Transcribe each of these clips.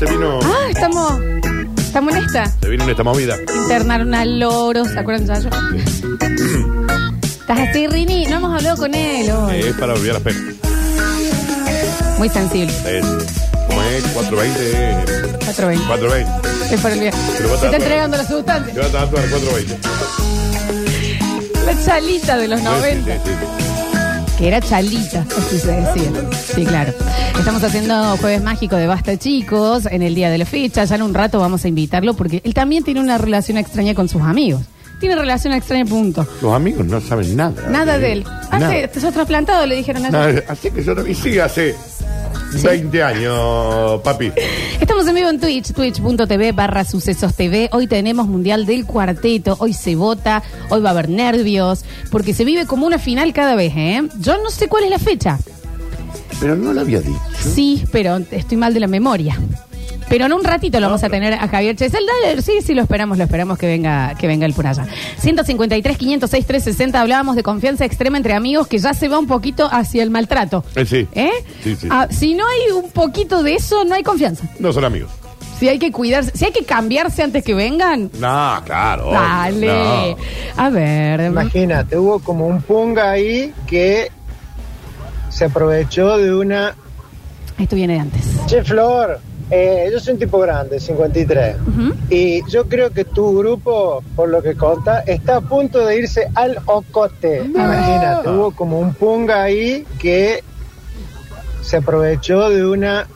se vino, Ah, estamos. Estamos en esta. se vino en esta movida. Internaron al loro, ¿se acuerdan de eso? ¿Estás así, Rini? No hemos hablado con él hoy. Es para olvidar las penas. Muy sensible. Es, ¿Cómo es? 420. 420. 420. Es para olvidar. Va a Se está entregando la sustancia. Te vas a tatuar 420. La chalita de los 90. Sí, sí, sí. Que era chalita, así se decía. Sí, claro. Estamos haciendo Jueves Mágico de Basta Chicos en el día de la fecha. Ya en un rato vamos a invitarlo porque él también tiene una relación extraña con sus amigos. Tiene relación extraña, punto. Los amigos no saben nada. Nada de él. Hace, te sos trasplantado, le dijeron ayer. Nada. Así que yo no. Y sigue hace 20 años, papi. Estamos en vivo en Twitch, twitch.tv barra sucesos TV. Hoy tenemos Mundial del Cuarteto, hoy se vota, hoy va a haber nervios, porque se vive como una final cada vez, ¿eh? Yo no sé cuál es la fecha. Pero no lo había dicho. Sí, pero estoy mal de la memoria. Pero en un ratito lo vamos a tener a Javier Chesel. Dale, Sí, sí, lo esperamos, lo esperamos que venga, que venga él por allá. 153, 506, 360. Hablábamos de confianza extrema entre amigos que ya se va un poquito hacia el maltrato. Eh, sí. ¿Eh? Sí, sí. Ah, si no hay un poquito de eso, no hay confianza. No son amigos. Si hay que cuidarse, si hay que cambiarse antes que vengan, No, claro. dale. no. A ver. Imagínate, hubo como un punga ahí que se aprovechó de una... Esto viene de antes. Che, Flor, eh, yo soy un tipo grande, 53. Ujú. Y yo creo que tu grupo, por lo que conta, está a punto de irse al ocote. Imagínate, hubo como un punga ahí que se aprovechó de una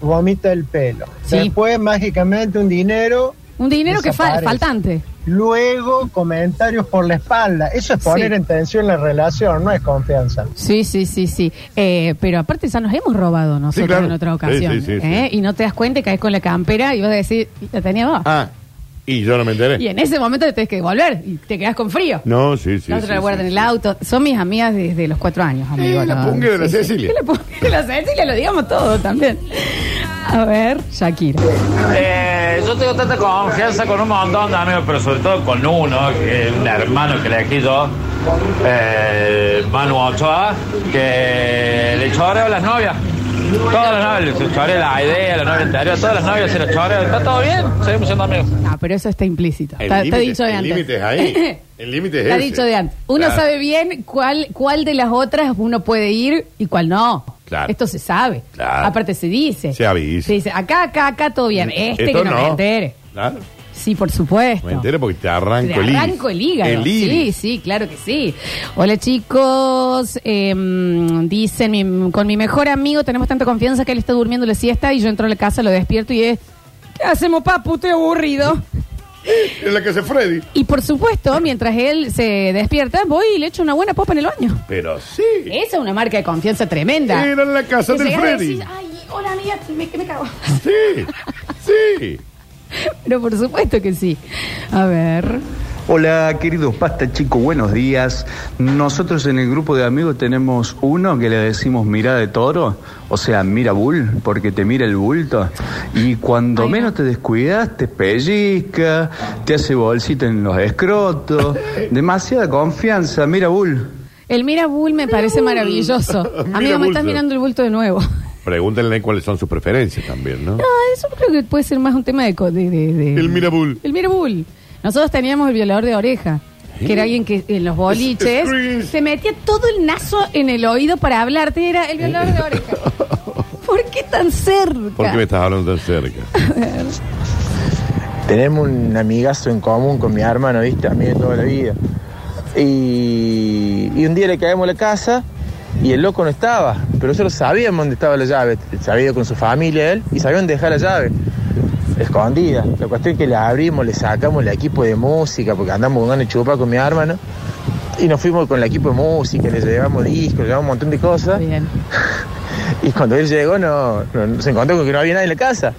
vomita del pelo. Sí. Después, mágicamente, un dinero. Un dinero que Desaparece. faltante. Luego, comentarios por la espalda. Eso es poner Sí. en tensión la relación, no es confianza. Sí, sí, sí, sí. Eh, pero aparte ya nos hemos robado nosotros Sí, claro. en otra ocasión. Sí, sí, sí, ¿eh? sí. Y no te das cuenta y caes con la campera y vas a decir, la tenía vos. Ah, y yo no me enteré. Y en ese momento te tienes que devolver y te quedas con frío. No, sí, sí. la otra sí, la guarda sí, en el sí. auto. Son mis amigas desde los cuatro años, amigo. Eh, la ¿no? punga de la Cecilia. La punga de la Cecilia, lo digamos todo también. A ver, Shakira. Eh, yo tengo tanta confianza con un montón de amigos, pero sobre todo con uno, que es un hermano que elegí yo, eh, Manu Ochoa, que le choreo a las novias. Todas las novias, le choreo la idea, la novia anterior, todas las novias se las choreo. Está todo bien, seguimos siendo amigos. No, pero eso está implícito. El Está, dicho de el antes. límite es ahí. El límite es Está ese. dicho de antes. Uno Claro. sabe bien cuál, cuál de las otras uno puede ir y cuál no. Claro. Esto se sabe. Claro. Aparte se dice. Se avisa. Se dice, acá, acá, acá todo bien. Este Esto que no, me entere. Claro. Sí, por supuesto. Me enteré porque te arranco Te el hígado. arranco el hígado. El sí, iris. sí, claro que sí. Hola chicos, Em, dicen, mi- con mi mejor amigo tenemos tanta confianza que él está durmiendo la siesta y yo entro a la casa, lo despierto y es, ¿qué hacemos papu? Estoy aburrido. Es la que hace Freddy. Y por supuesto, mientras él se despierta, voy y le echo una buena popa en el baño. Pero sí. Esa es una marca de confianza tremenda. Era en la casa Que del llegas y Freddy. decís, Ay, hola amiga, me, me cago. Sí. Sí. Pero por supuesto que sí. A ver. Hola queridos pasta chicos, buenos días. Nosotros en el grupo de amigos tenemos uno que le decimos mirada de toro, o sea, mira bull, porque te mira el bulto. Y cuando menos te descuidas, te pellizca, te hace bolsita en los escrotos. Demasiada confianza, mira bull. El Mira Bull me parece maravilloso. Mira Amigo, me estás mirando el bulto de nuevo. Pregúntenle cuáles son sus preferencias también, ¿no? No, eso creo que puede ser más un tema de... co- de, de- de- El Mirabul. El Mirabul. Nosotros teníamos el violador de oreja, que era alguien que en los boliches se metía todo el nazo en el oído para hablarte. Era el violador de oreja. ¿Por qué tan cerca? ¿Por qué me estás hablando tan cerca? Tenemos un amigazo en común con mi hermano, ¿viste? Amigo de toda la vida. Y, y un día le caemos a la casa y el loco no estaba. Pero nosotros sabíamos dónde estaba la llave. Ido con su familia él y sabían dejar la llave. Escondida. La cuestión es que la abrimos, le sacamos el equipo de música, porque andamos con ganas de chupar con mi hermano. Y nos fuimos con el equipo de música, le llevamos discos, le llevamos un montón de cosas. Bien. Y cuando él llegó, no, no- se encontró con que no había nadie en la casa.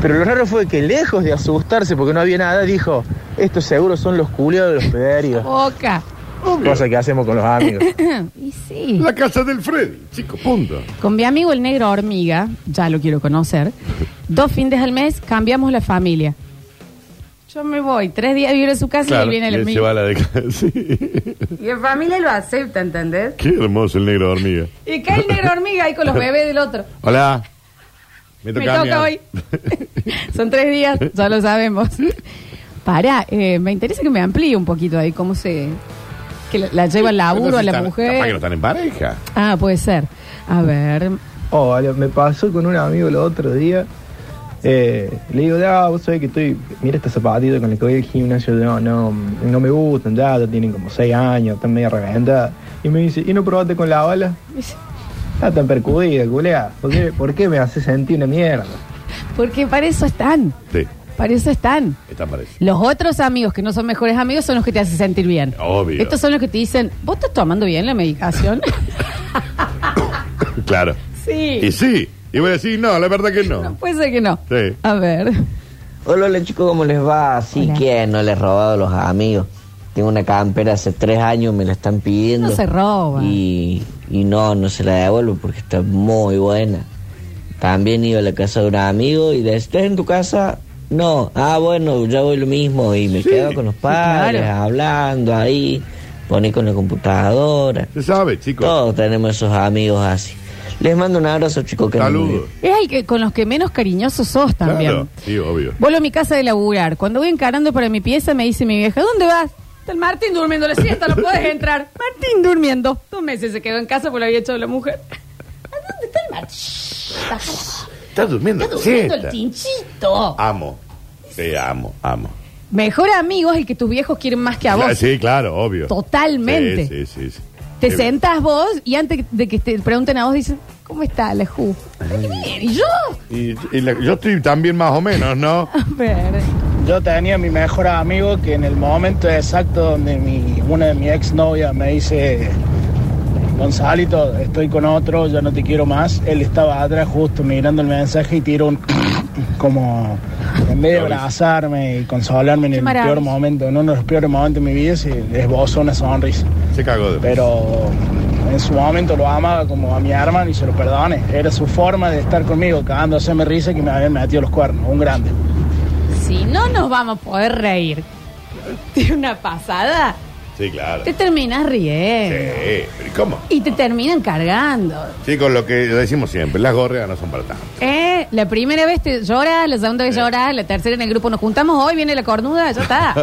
Pero lo raro fue que lejos de asustarse porque no había nada, dijo, estos seguros son los culiados de los pederios. Boca. Cosa que hacemos con los amigos. y sí. La casa del Freddy, chico, punto. Con mi amigo el negro hormiga, ya lo quiero conocer, dos fines al mes cambiamos la familia. Yo me voy, tres días a vivir en su casa y él viene y el mío. va a la de casa. Sí. Y en familia lo acepta, ¿entendés? Qué hermoso el negro hormiga. Y cae el negro hormiga ahí con los bebés del otro. Hola. Me Me toca a toca, mí. hoy. Son tres días, ya lo sabemos. Para, eh, me interesa que me amplíe un poquito ahí cómo se... Que la, la lleva al laburo a la están- Capaz que no mujer. están en pareja. Ah, puede ser. A ver. Oh, vale, me pasó con un amigo el otro día. Eh, le digo, ya, vos sabés que estoy. Mira este zapatito con el que voy al gimnasio. No, no, no me gustan, ya, ya tienen como 6 años, están medio reventadas. Y me dice, ¿y no probaste con la bala? Está tan percudida, culea. ¿Por qué, ¿Por qué me hace sentir una mierda? Porque para eso están. Sí, Para eso están. están pareja. Los otros amigos que no son mejores amigos son los que te hacen sentir bien. Obvio. Estos son los que te dicen, ¿vos estás tomando bien la medicación? Claro. sí. Y sí. Y voy a decir, no, la verdad que No, no. puede ser que no. Sí. A ver. Hola, hola chicos, ¿cómo les va? Sí, Hola. ¿quién no les he robado a los amigos? Tengo una campera hace tres años, me la están pidiendo. No se roba. Y, y no, no se la devuelvo porque está muy buena. También iba a la casa de un amigo y le ¿estás en tu casa? No. Ah, bueno, ya voy lo mismo. Y me Sí, quedo con los padres, claro. hablando ahí, poní con la computadora. Se sabe, chicos. Todos tenemos esos amigos así. Les mando un abrazo, chicos. Saludos. Es el que con los que menos cariñosos sos también. Claro. Sí, obvio. Vuelvo a mi casa de laburar. Cuando voy encarando para mi pieza, me dice mi vieja, ¿dónde vas? Está el Martín durmiendo la siesta, no puedes entrar. Martín durmiendo. Dos meses se quedó en casa porque lo había echado la mujer. ¿A dónde está el Martín? Estás durmiendo. Está durmiendo el siesta. tinchito. Amo. Sí, amo, amo. Mejor amigo es el que tus viejos quieren más que a vos. Sí, claro, obvio. Totalmente. Sí, sí, sí. sí. Te Sí. sentás vos y antes de que te pregunten a vos, dicen, ¿cómo está la Ju? Ay, bien. ¿Y yo? Y, y la- yo estoy también más o menos, ¿no? A ver. Yo tenía mi mejor amigo que en el momento exacto donde mi, una de mis exnovias me dice, Gonzalito, estoy con otro, ya no te quiero más, él estaba atrás justo mirando el mensaje y tiró un como en vez de abrazarme y consolarme en el maravilla. peor momento, en uno de los peores momentos de mi vida, se esbozó una sonrisa. Se cagó de Pero en su momento lo amaba como a mi hermano y se lo perdone. Era su forma de estar conmigo, cagándoseme risa que me habían metido los cuernos, un grande. Si no nos vamos a poder reír de una pasada, Sí, claro. te terminas riendo. Sí, pero ¿y cómo? Y te terminan cargando. Chicos, lo que decimos siempre, las gorreas no son para tanto. ¿Eh? La primera vez te lloras, la segunda vez lloras, la tercera en el grupo nos juntamos, hoy viene la cornuda, ya está.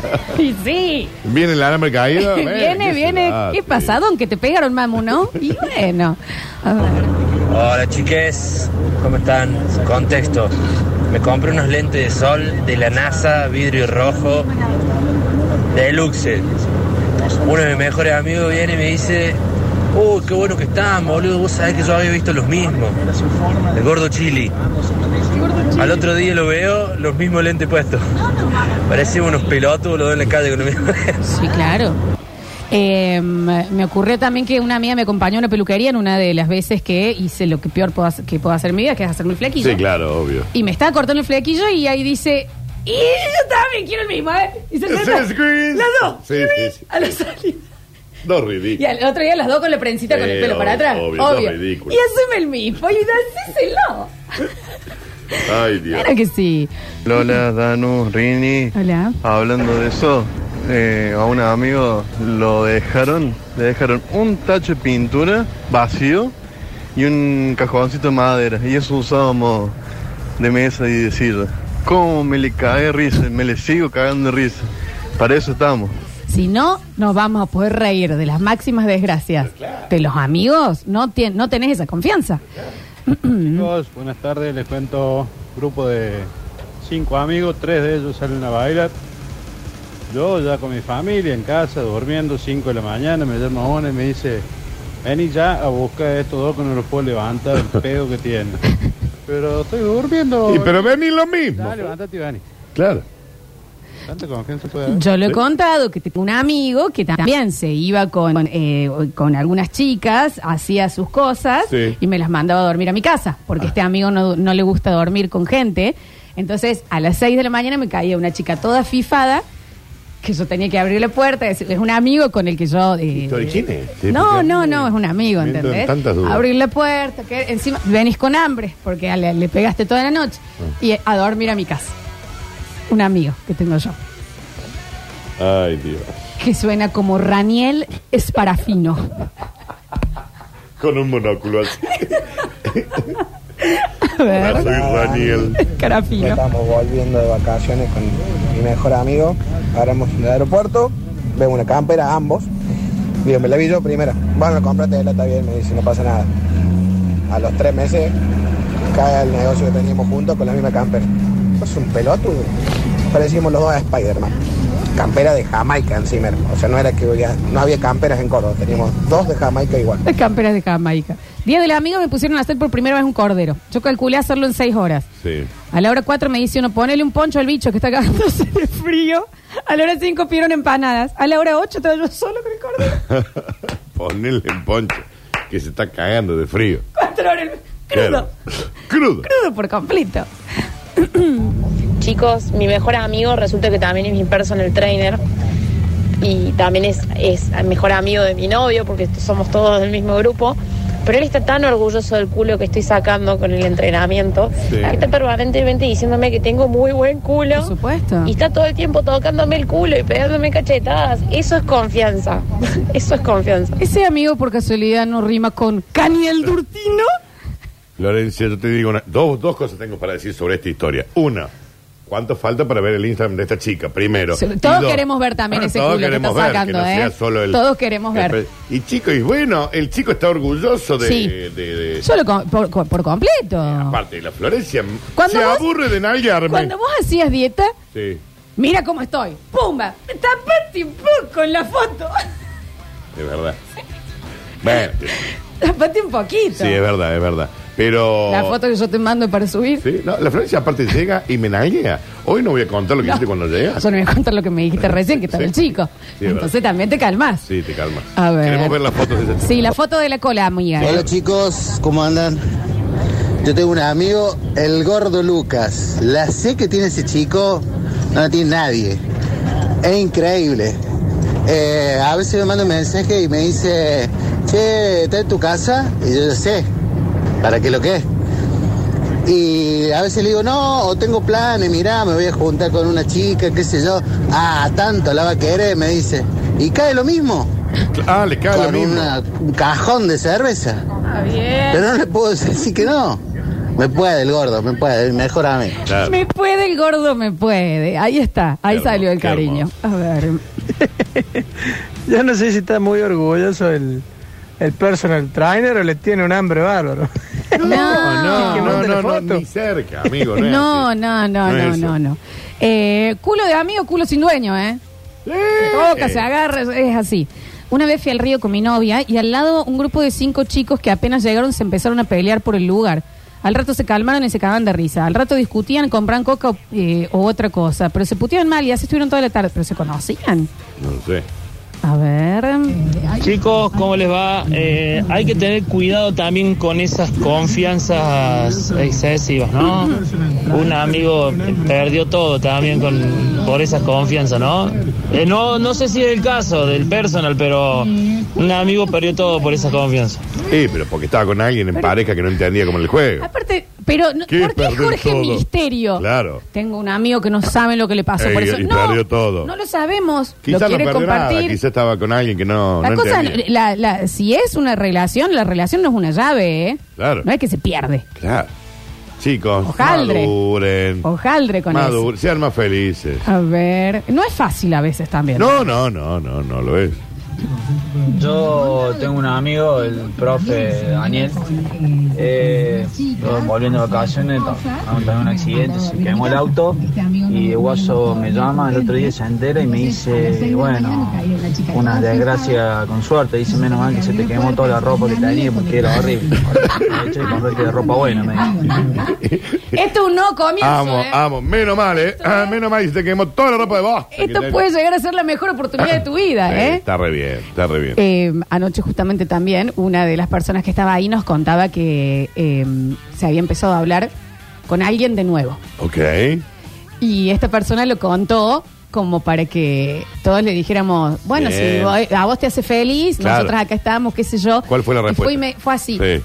y sí. Viene el alambre caído. viene, ¿qué viene. será? ¿Qué Sí. pasado? Aunque te pegaron, mamu, ¿no? Y bueno. A ver. Hola chiques, ¿cómo están? Contexto. Me compré unos lentes de sol de la NASA, vidrio rojo, deluxe. Uno de mis mejores amigos viene y me dice, uy, qué bueno que están, boludo, vos sabés que yo había visto los mismos. El gordo chili. Al otro día lo veo, los mismos lentes puestos. Parecíamos unos pelotos, los dos en la calle con los mismos lentes. Sí, claro. Eh, me ocurrió también que una amiga me acompañó a una peluquería en una de las veces que hice lo que peor puedo hacer, que puedo hacer en mi vida, que es hacerme el flequillo. Sí, claro, obvio. Y me estaba cortando el flequillo y ahí dice, y yo también quiero el mismo, ¿eh? Y se. Las dos. Sí, sí, sí. A la salida. No, Y ridículo. al otro día las dos con la prensita con el pelo para obvio, atrás. obvio, eso es ridículo. Y haceme el mismo. Y hacéselo. Ay, Dios. Claro que sí. Lola, Danu, Rini. Hola. Hablando de eso, eh, a un amigo lo dejaron, le dejaron un tacho de pintura vacío y un cajoncito de madera. Y eso usábamos de mesa y de silla. ¿Cómo me le cae de risa? Me le sigo cagando de risa. Para eso estamos. Si no, nos vamos a poder reír de las máximas desgracias de los amigos. No, tien- no tenés esa confianza. Chicos, buenas tardes, les cuento grupo de cinco amigos, tres de ellos salen a bailar. Yo ya con mi familia en casa, durmiendo, 5 de la mañana, me llama una y me dice, vení ya a buscar a estos dos que no los puedo levantar el pedo que tienen. Pero estoy durmiendo. Y pero vení lo mismo. Dale, levántate y vení. Claro. ¿Tanta confianza puede haber? Yo lo he Sí. contado que tengo un amigo que también se iba con, eh, con algunas chicas, hacía sus cosas Sí. y me las mandaba a dormir a mi casa, porque este amigo no, no le gusta dormir con gente. Entonces, a las 6 de la mañana me caía una chica toda fifada que yo tenía que abrir la puerta, decirle, es un amigo con el que yo... eh, ¿Historichines? Sí, no, porque- no, no, es un amigo, ¿entendés? tantas dudas. Abrir la puerta, que encima venís con hambre, porque le, le pegaste toda la noche, Ah. y a dormir a mi casa. Un amigo que tengo yo Ay, Dios. que suena como Raniel Esparafino. Con un monóculo así. A ver. Daniel. Carafino. Estamos volviendo de vacaciones con mi mejor amigo. Paramos en el aeropuerto. Vemos una campera, ambos. Digo, me la vi yo primero. Bueno, cómprate, está bien. Me dice, no pasa nada. A los tres meses cae el negocio que teníamos juntos con la misma campera. Es un pelotudo. Parecíamos los dos a Spider-Man. Campera de Jamaica encima. O sea, no era que había- no había camperas en Córdoba. Teníamos dos de Jamaica igual. Las camperas de Jamaica. Día del amigo me pusieron a hacer por primera vez un cordero. Yo calculé hacerlo en seis horas. Sí. A la hora cuatro me dice uno, ponele un poncho al bicho que está cagándose de frío. A la hora cinco pidieron empanadas. A la hora ocho estaba yo solo con el cordero. Ponele en poncho, que se está cagando de frío. Cuatro horas. Crudo. Crudo. Crudo por completo. Chicos, mi mejor amigo resulta que también es mi personal trainer y también es, es el mejor amigo de mi novio porque somos todos del mismo grupo. Pero él está tan orgulloso del culo que estoy sacando con el entrenamiento. Sí. que Está permanentemente diciéndome que tengo muy buen culo. Por supuesto. Y está todo el tiempo tocándome el culo y pegándome cachetadas. Eso es confianza. Eso es confianza. Ese amigo por casualidad no rima con Caniel Durtino. Florencia, yo te digo una- dos, dos cosas tengo para decir sobre esta historia. Una, ¿cuánto falta para ver el Instagram de esta chica? Primero. Y Todos dos, queremos ver también ese todos culo que queremos está ver, sacando, que no ¿eh? sea solo el- Todos queremos ver. y chico, y bueno, el chico está orgulloso de... Sí. de- de- Solo con- por, por- por completo. aparte, la Florencia Cuando se vos- aburre de nalguearme. Cuando vos hacías dieta, Sí, mira cómo estoy. ¡Pumba! Tapate un poco en la foto. es verdad. Bueno, Tapate un poquito. sí, es verdad, es verdad. Pero... La foto que yo te mando para subir. Sí, no, la Florencia aparte llega y me nalguea. Hoy no voy a contar lo que No. hiciste cuando llegas. Yo no voy a contar lo que me dijiste recién, que estaba Sí. el chico. Sí, Entonces también te calmas. Sí, te calmas. A ver. Queremos ver las fotos de esa chica. Sí, la foto de la cola, amiga. Hola chicos, ¿cómo andan? Yo tengo un amigo, el gordo Lucas. La sé que tiene ese chico, no la tiene nadie. Es increíble. Eh, a veces me manda un mensaje y me dice, che, ¿está en tu casa? Y yo ya sé, ¿para qué lo que es? Y a veces le digo, no, o tengo planes, mirá, me voy a juntar con una chica, qué sé yo. Ah, tanto la va a querer, me dice. Y cae lo mismo. Ah, le cae lo mismo. una- un cajón de cerveza. Está bien. Pero no le puedo decir que no. Me puede el gordo, me puede, mejor amigo. Me puede el gordo, me puede. Ahí está, ahí salió el cariño. A ver. Yo no sé si está muy orgulloso el, el personal trainer o le tiene un hambre bárbaro. No, no, Que no, no, no, ni cerca, amigo. No, No, no, no, No no. Eh, culo de amigo, culo sin dueño, ¿eh? Toca, se agarra, es así. Una vez fui al río con mi novia y al lado un grupo de cinco chicos que apenas llegaron se empezaron a pelear por el lugar. Al rato se calmaron y se cagaban de risa. Al rato discutían, compraban coca o, eh, o otra cosa. Pero se puteaban mal y así estuvieron toda la tarde. Pero se conocían. No sé. A ver. Chicos, ¿cómo les va? Eh, hay que tener cuidado también con esas confianzas excesivas, ¿no? Un amigo perdió todo también con, por esas confianzas, ¿no? Eh, no, no sé si es el caso del personal, pero un amigo perdió todo por esa confianza. Sí, pero porque estaba con alguien en pareja que no entendía cómo el juego. Aparte, pero no- ¿Qué ¿por qué perdió Jorge todo? Misterio? Claro. Tengo un amigo que no sabe lo que le pasó Ey, por eso. y no, perdió todo. no lo sabemos. Quizás lo no quiere perdió nada, compartir. quizás estaba con alguien que no, La no cosa, entendía. la, la- si es una relación, la relación no es una llave, ¿eh? Claro. No es que se pierde. Claro. Chicos, Ojaldre. maduren. Ojaldre con eso. Maduren, sean más felices. A ver, no es fácil a veces también. No, no, no, no, no lo es. Yo tengo un amigo, el profe Daniel, eh, volviendo de vacaciones, tuvimos un accidente, se quemó el auto y guaso me llama, el otro día se entera y me dice, bueno, una desgracia con suerte, dice menos mal que se te quemó toda la ropa que tenía porque era horrible. De hecho, ropa buena, me dice. Esto es un no comienzo, Amo, ¿eh? amo. Menos mal, ¿eh? Ah, menos mal y se te quemó toda la ropa de vos. Esto puede llegar a ser la mejor oportunidad de tu vida, ¿eh? Está re bien, está re bien. Eh, anoche justamente también una de las personas que estaba ahí nos contaba que eh, se había empezado a hablar con alguien de nuevo. Ok. Y esta persona lo contó como para que todos le dijéramos, bueno, Bien. si vos- a vos te hace feliz, Claro. nosotros acá estamos, qué sé yo. ¿Cuál fue la Y respuesta? Fue, y me- fue así. Sí.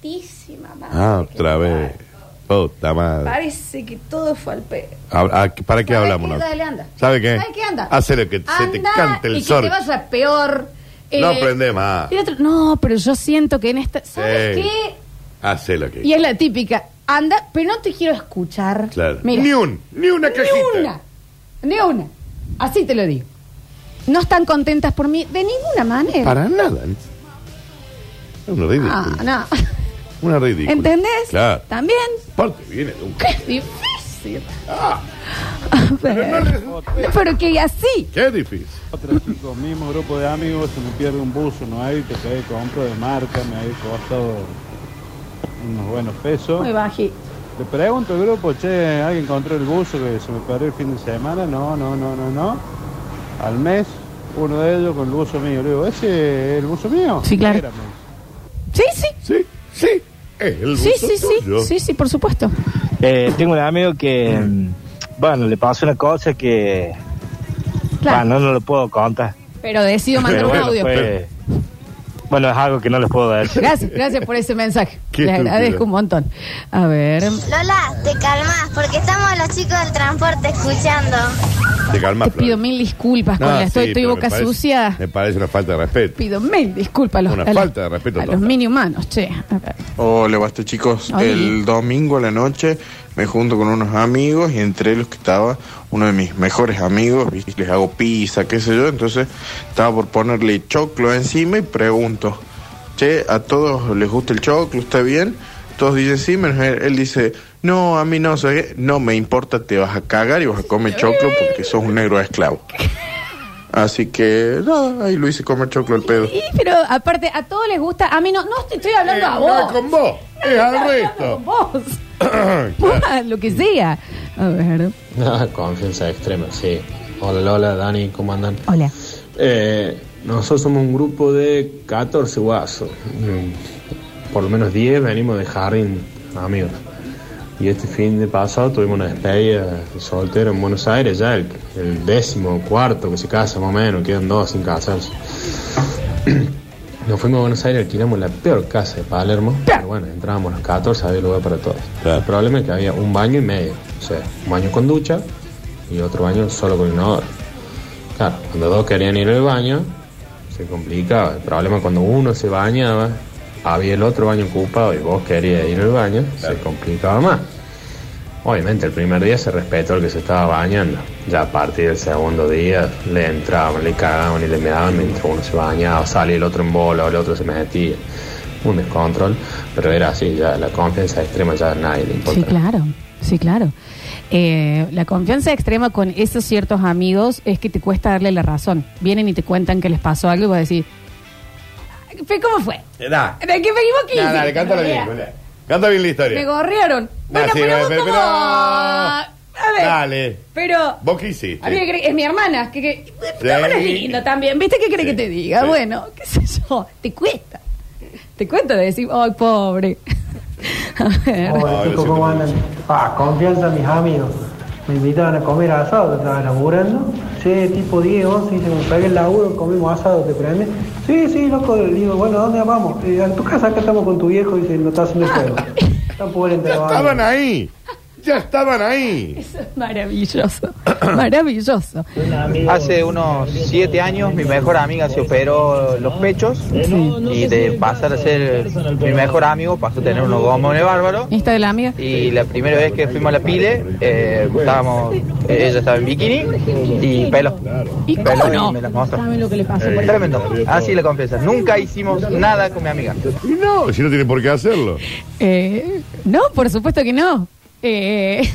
Putísima madre. Ah, otra vez. Puta madre. Parece que todo fue al pedo. Ah, ah, ¿Para qué hablamos? qué? Dale, anda. ¿Sabe qué? ¿Sabe qué? Anda. Hace lo que se te cante el y sol. que te vaya peor. No Eh, aprende más. y el otro, no, pero yo siento que en esta... ¿Sabes Sí. qué? Hace lo que Y es la típica. anda, pero no te quiero escuchar. Claro. Mira, Ni un, ni una cajita. Ni una. Ni una. Así te lo digo. No están contentas por mí de ninguna manera. Para nada. Es una ridícula. Ah, no. Una ridícula. ¿Entendés? Claro. También. Aparte viene de un... Qué difícil. Ah. A ver. Pero que así. Qué difícil. Otro chico, mismo grupo de amigos, se me pierde un buzo, no hay, que se compro de marca, me ha costado unos buenos pesos. Muy bajito. Le pregunto al grupo, che, ¿alguien encontró el buzo que se me perdió el fin de semana? No, no, no, no, no. Al mes, uno de ellos con el buzo mío. Le digo, ¿ese es el buzo mío? Sí, claro. Sí, sí. Sí, sí. El Sí, sí, sí. tuyo. Sí, sí, por supuesto. Eh, tengo un amigo que, mm, bueno, le pasó una cosa que, Claro. bueno, no lo puedo contar. Pero decido mandar Pero un bueno, audio. fue- bueno, es algo que no les puedo decir. Gracias, gracias por ese mensaje. Qué Le estúpido. agradezco un montón. A ver. Lola, te calmas porque estamos los chicos del transporte escuchando. Te calmas, Te pido mil disculpas con No, la estoy, sí, estoy pero boca me parece- sucia. Me parece una falta de respeto. Pido mil disculpas a los, Una a los- falta de respeto a los total. mini humanos, che. A ver. Hola, basta chicos. Hola. El domingo a la noche me junto con unos amigos y entre los que estaba uno de mis mejores amigos, ¿viste? les hago pizza, qué sé yo, entonces estaba por ponerle choclo encima y pregunto, che, ¿a todos les gusta el choclo? ¿Está bien? Todos dicen sí, menos él, él dice, no, a mí no, ¿sabes no me importa, te vas a cagar y vas a comer choclo porque sos un negro esclavo. Así que, nada, ahí lo hice comer choclo el pedo. Y, pero aparte, a todos les gusta. A mí no, no te estoy hablando Eh, a no vos. es con vos, es al resto. Con vos. Lo que sea. A ver. Confianza extrema, sí. Hola Lola, Dani, ¿cómo andan? Hola. Eh, nosotros somos un grupo de 14 guasos. Mm, Por lo menos 10 venimos de jardín, amigos. Y este fin de pasado tuvimos una despedida de soltero en Buenos Aires, ya el, el décimo cuarto que se casa más o menos, quedan dos sin casarse. Nos fuimos a Buenos Aires, alquilamos la peor casa de Palermo. Pero bueno, entrábamos los 14, había lugar para todos. El problema es que había un baño y medio. O sea, un baño con ducha y otro baño solo con inodoro. Claro, cuando dos querían ir al baño, se complicaba. El problema es cuando uno se bañaba, había el otro baño ocupado y vos querías ir al baño, se complicaba más. Obviamente el primer día se respetó el que se estaba bañando. Ya a partir del segundo día le entraban, le cagaban y le meaban mientras uno se bañaba, salía el otro en bola, el otro se metía. Un descontrol, pero era así, ya la confianza extrema ya a nadie le importa. Sí, claro. Sí, claro. Eh, la confianza extrema con esos ciertos amigos es que te cuesta darle la razón. Vienen y te cuentan que les pasó algo y vas a decir, "Fe, ¿cómo fue? Da. ¿De qué me equivoqué? Dale, dale, cántala bien, Julia. Canta bien la historia. Me gorrearon. Bueno, sí, pero, pero- vos pero- cómo- A ver, Dale. pero... ¿Vos qué hiciste? A mí me cree- es mi hermana, que, que mi hermana es Sí. linda también, ¿viste qué quiere que te diga? sí. Bueno, qué sé yo, te cuesta. Te cuesta decir, ay, pobre. A ver. Hola, ¿cómo andan? Ah, confianza mis amigos. Me invitaban a comer asado, que estaba laburando. Sí, tipo 10, 11, dice, me pegué el laburo, comimos asado, ¿te prende? Sí, sí, loco, le digo, bueno, ¿a dónde vamos? Eh, a tu casa, acá estamos con tu viejo, dice, lo está haciendo el Ya estaban ahí. Ya estaban ahí. Eso es maravilloso. Maravilloso. Hace unos siete años mi mejor amiga se operó los pechos y de pasar a ser mi mejor amigo pasó a tener unos gomones bárbaros. ¿Y esta de la amiga? Y la primera vez que fuimos a la pile, eh, estábamos, eh, ella estaba en bikini y pelo. ¿Y Pelo cómo no? me las mostró. ¿Saben lo que le pasó? por Tremendo. Así le confieso. Nunca hicimos nada con mi amiga. Y no, si no tiene por qué hacerlo. Eh, no, por supuesto que no. Eh,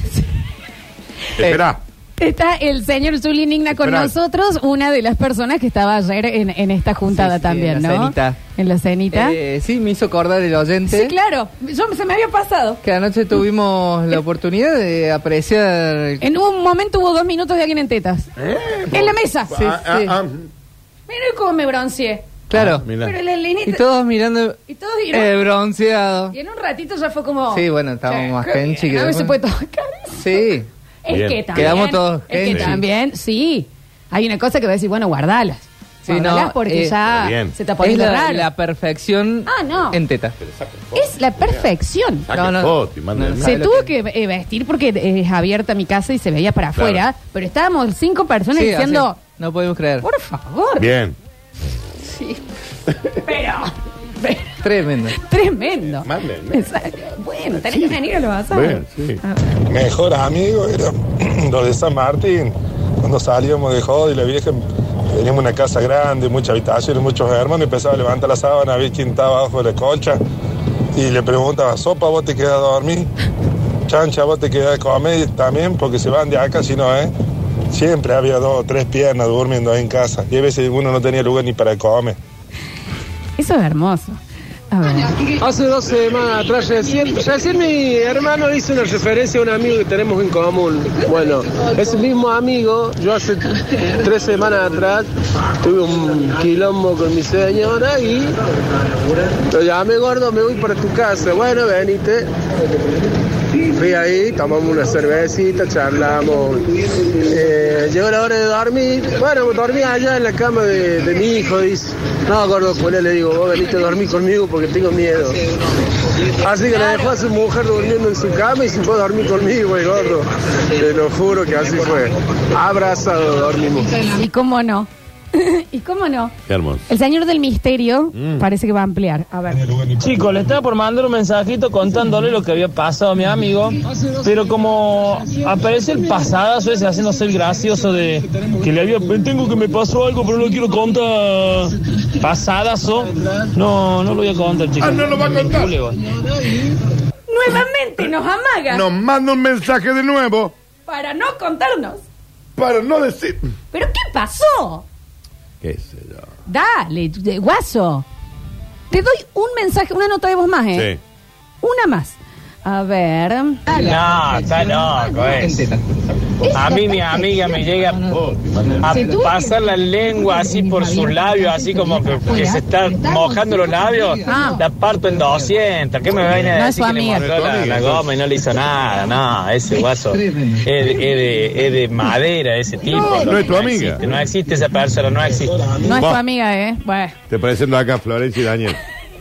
Espera. está el señor Zuli Nigna con Esperá. nosotros, una de las personas que estaba ayer en, en esta juntada Sí, sí, también, en la ¿no? cenita. En la cenita. Eh, sí, me hizo acordar el oyente. sí, claro. Yo, se me había pasado. Que anoche tuvimos la oportunidad de apreciar. En un momento hubo dos minutos de alguien en tetas. en la mesa. Sí, Ah, sí. Mira cómo me bronceé. Claro. Pero la linita- Y todos mirando Y todos dijeron- el bronceado. Y en un ratito ya fue como. Sí, bueno, estábamos más bien, que A ver se después. puede tocar. Sí. Es Bien. que también. Quedamos todos Es que también, sí. Hay una cosa que va a decir, bueno, guardalas. Sí, guardalas no, porque eh, ya se está Es la, raro. la perfección Ah, no. en teta. Es la perfección. No, no. foto y Se tuvo que eh, vestir porque es abierta mi casa y se veía para Claro. afuera, pero estábamos cinco personas Sí, diciendo, así. No podemos creer. por favor. Bien. Sí. Pero, Tremendo. Tremendo. Mándenme. Exacto. Bueno, tenés que venir a los asados. Bueno, sí. Mejor amigo era los de San Martín. Cuando salíamos de joda y la vieja teníamos una casa grande, muchas habitaciones, muchos hermanos, y empezaba a levantar la sábana a ver quién estaba abajo de la colcha. Y le preguntaba, sopa, vos te quedas a dormir. Chancha, vos te quedas a comer también, porque se van de acá, si no, ¿eh? Siempre había dos o tres piernas durmiendo ahí en casa. Y a veces uno no tenía lugar ni para comer. Eso es hermoso. A ver. Hace dos semanas atrás, recién, recién mi hermano hizo una referencia a un amigo que tenemos en común. Bueno, ese mismo amigo, yo hace tres semanas atrás tuve un quilombo con mi señora y lo llamé gordo, me voy para tu casa. Bueno, venite. Fui ahí, tomamos una cervecita, charlamos. Eh, llegó la hora de dormir. Bueno, dormí allá en la cama de, mi hijo, dice. No, gordo, pues le digo, vos veniste a dormir conmigo porque tengo miedo. Así que le dejó a su mujer durmiendo en su cama y se fue a dormir conmigo, el gordo. Te lo juro que así fue. Abrazado dormimos. ¿Y cómo no? ¿Y cómo no? Qué hermoso. El señor del misterio Mm. parece que va a ampliar. A ver. Chicos, le estaba por mandar un mensajito contándole lo que había pasado a mi amigo, pero como aparece el pasadazo ese haciéndose el gracioso de que le había, tengo que me pasó algo, pero no lo quiero contar. Pasadazo. No, no lo voy a contar, chicos. Ah, no lo va a contar. Nuevamente nos amaga Nos manda un mensaje de nuevo para no contarnos. para no decir. ¿Pero qué pasó? ¿Qué sé yo? Dale, de- guaso. Te doy un mensaje, una nota de voz más, ¿eh? Sí. Una más. A ver. No, está loco, es. A mí mi amiga me llega a pasar la lengua así por sus labios, así como que, que se está mojando los labios. Ah. La parto en 200. ¿Qué me viene a No es decir que le amiga. mordió la, la goma y no le hizo nada? No, ese guaso es de, es de- es de madera, ese tipo. No es tu amiga. existe, no existe esa persona, no existe. No es tu amiga, ¿eh? Bueno, Te presento acá Florencia y Daniel.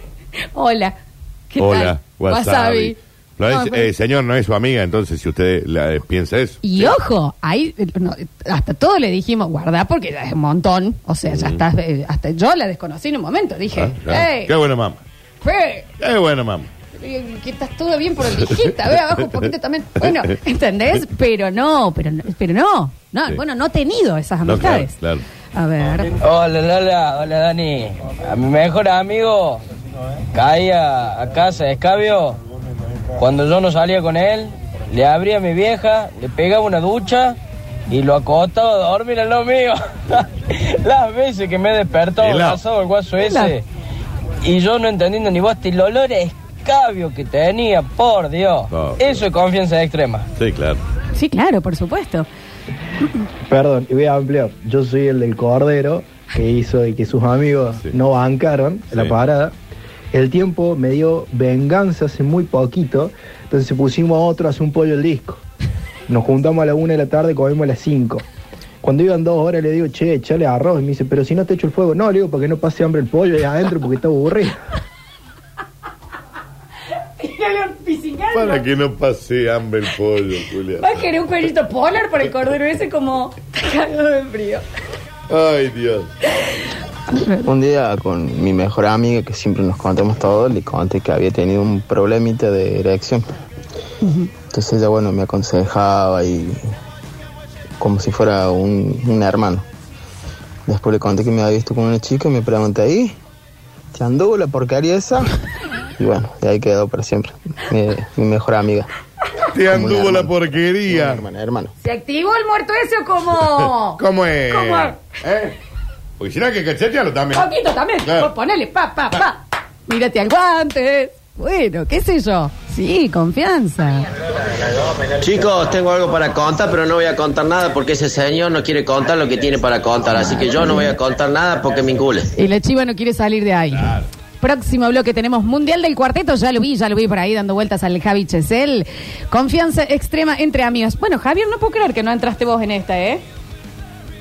hola. ¿Qué Hola, tal? Wasabi. Florencia, No, pero- eh, señor, no es su amiga, entonces si usted la, eh, piensa eso. Y ojo, ahí eh, no, hasta todo le dijimos, guarda porque ya es un montón. O sea, ya estás, eh, hasta yo la desconocí en un momento. Dije, Ah, claro. hey, Qué buena mamá. Qué buena mamá. eh, que estás todo bien por el viejita, ve abajo un poquito también. Bueno, ¿entendés? Pero no, pero no, pero no. no Sí. Bueno, no he tenido esas No, claro, amistades. claro. A ver. Hola Lola, hola Dani. A mi mejor amigo caía a casa de escabio. Cuando yo no salía con él, le abría a mi vieja, le pegaba una ducha y lo acostaba a dormir al lado mío. Las veces que me he despertado abrazado el guaso ese. Y yo no entendiendo ni vos, el olor escabio que tenía, por Dios. Oh, Eso es confianza extrema. Sí, claro. Sí, claro, por supuesto. Perdón, y voy a ampliar. Yo soy el del Cordero que hizo de que sus amigos no bancaron la parada. El tiempo me dio venganza hace muy poquito, entonces pusimos a otro a hacer un pollo al disco. Nos juntamos a la una de la tarde, comimos a las cinco. Cuando iban dos horas le digo, che, echale arroz. Y me dice, pero si no te echo el fuego. No, le digo, para que no pase hambre el pollo ahí adentro porque está aburrido. Para que no pase hambre el pollo, Julián. Va a querer un cuerito polar por el cordero ese como cagado de frío. Ay, Dios. Un día con mi mejor amiga, que siempre nos contamos todo, le conté que había tenido un problemita de erección. Entonces ella, bueno, me aconsejaba y como si fuera un, un hermano. Después le conté que me había visto con una chica y me pregunté ahí, ¿te anduvo la porquería esa? Y bueno, de ahí quedó para siempre. Mi, mi mejor amiga. Te anduvo la porquería. Hermano, hermano. ¿Se activó el muerto ese o como? ¿Cómo es? ¿Cómo es? ¿Eh? Porque si no hay que cachetearlo también. Poquito también. Claro. Vos Ponele pa, pa, pa. Mírate al guante. Bueno, qué sé yo. Sí, confianza. Chicos, tengo algo para contar, pero no voy a contar nada porque ese señor no quiere contar lo que tiene para contar. Así que yo no voy a contar nada porque me incule. Y la chiva no quiere salir de ahí. Próximo bloque tenemos Mundial del Cuarteto, ya lo vi, ya lo vi por ahí dando vueltas al Javi Chesel. Confianza extrema entre amigos. Bueno, Javier, no puedo creer que no entraste vos en esta, ¿eh?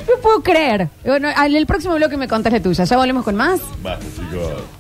No puedo creer. Bueno, en el próximo bloque me contás la tuya. ¿Ya volvemos con más? Basta, chicos.